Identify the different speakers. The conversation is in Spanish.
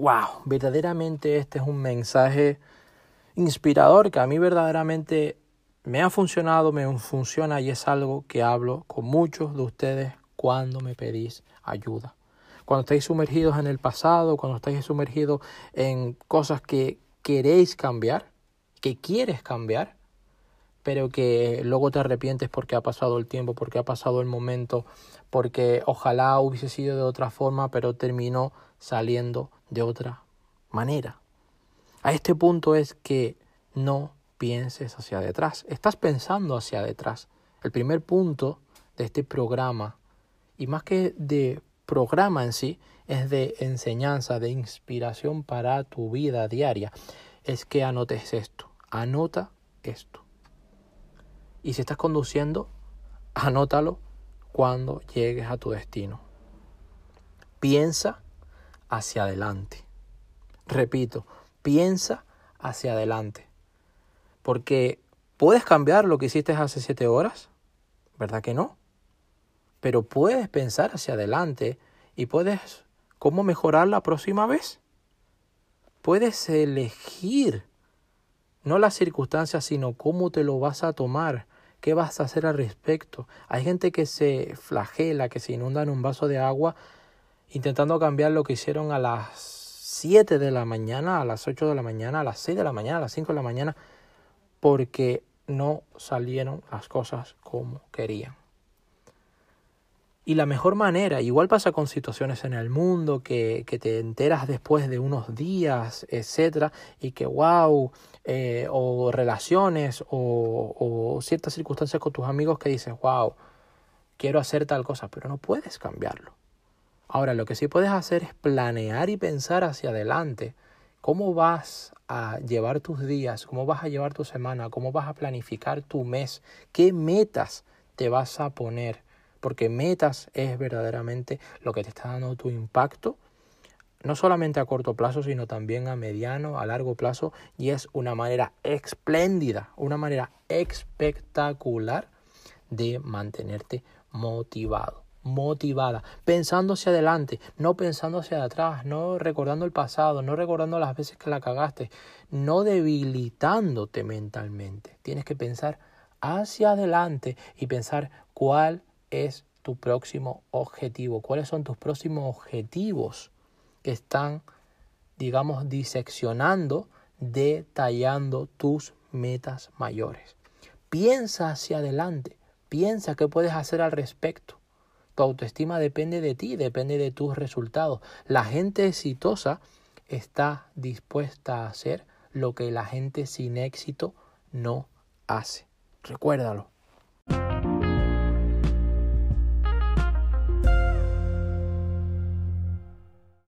Speaker 1: wow, verdaderamente este es un mensaje inspirador que a mí verdaderamente me ha funcionado, me funciona y es algo que hablo con muchos de ustedes cuando me pedís ayuda. Cuando estáis sumergidos en el pasado, cuando estáis sumergidos en cosas que queréis cambiar, que quieres cambiar, pero que luego te arrepientes porque ha pasado el tiempo, porque ha pasado el momento, porque ojalá hubiese sido de otra forma, pero terminó saliendo de otra manera. A este punto es que no pienses hacia detrás. Estás pensando hacia detrás. El primer punto de este programa, y más que de programa en sí, es de enseñanza, de inspiración para tu vida diaria, es que anotes esto. Anota esto. Y si estás conduciendo, anótalo cuando llegues a tu destino. Piensa hacia adelante. Repito, piensa hacia adelante. Porque puedes cambiar lo que hiciste hace siete horas, ¿verdad que no? Pero puedes pensar hacia adelante y puedes cómo mejorar la próxima vez. Puedes elegir no las circunstancias, sino cómo te lo vas a tomar, qué vas a hacer al respecto. Hay gente que se flagela, que se inunda en un vaso de agua intentando cambiar lo que hicieron a las 7 de la mañana, a las 8 de la mañana, a las 6 de la mañana, a las 5 de la mañana, porque no salieron las cosas como querían. Y la mejor manera, igual pasa con situaciones en el mundo que, te enteras después de unos días, etcétera, y que wow, eh, o relaciones o, o ciertas circunstancias con tus amigos que dices, wow, quiero hacer tal cosa, pero no puedes cambiarlo. Ahora, lo que sí puedes hacer es planear y pensar hacia adelante. Cómo vas a llevar tus días, cómo vas a llevar tu semana, cómo vas a planificar tu mes, qué metas te vas a poner, porque metas es verdaderamente lo que te está dando tu impacto, no solamente a corto plazo, sino también a mediano, a largo plazo, y es una manera espléndida, una manera espectacular de mantenerte motivado motivada, pensando hacia adelante, no pensando hacia atrás, no recordando el pasado, no recordando las veces que la cagaste, no debilitándote mentalmente. Tienes que pensar hacia adelante y pensar cuál es tu próximo objetivo, cuáles son tus próximos objetivos que están, digamos, diseccionando, detallando tus metas mayores. Piensa hacia adelante, piensa qué puedes hacer al respecto tu autoestima depende de ti, depende de tus resultados. La gente exitosa está dispuesta a hacer lo que la gente sin éxito no hace. Recuérdalo.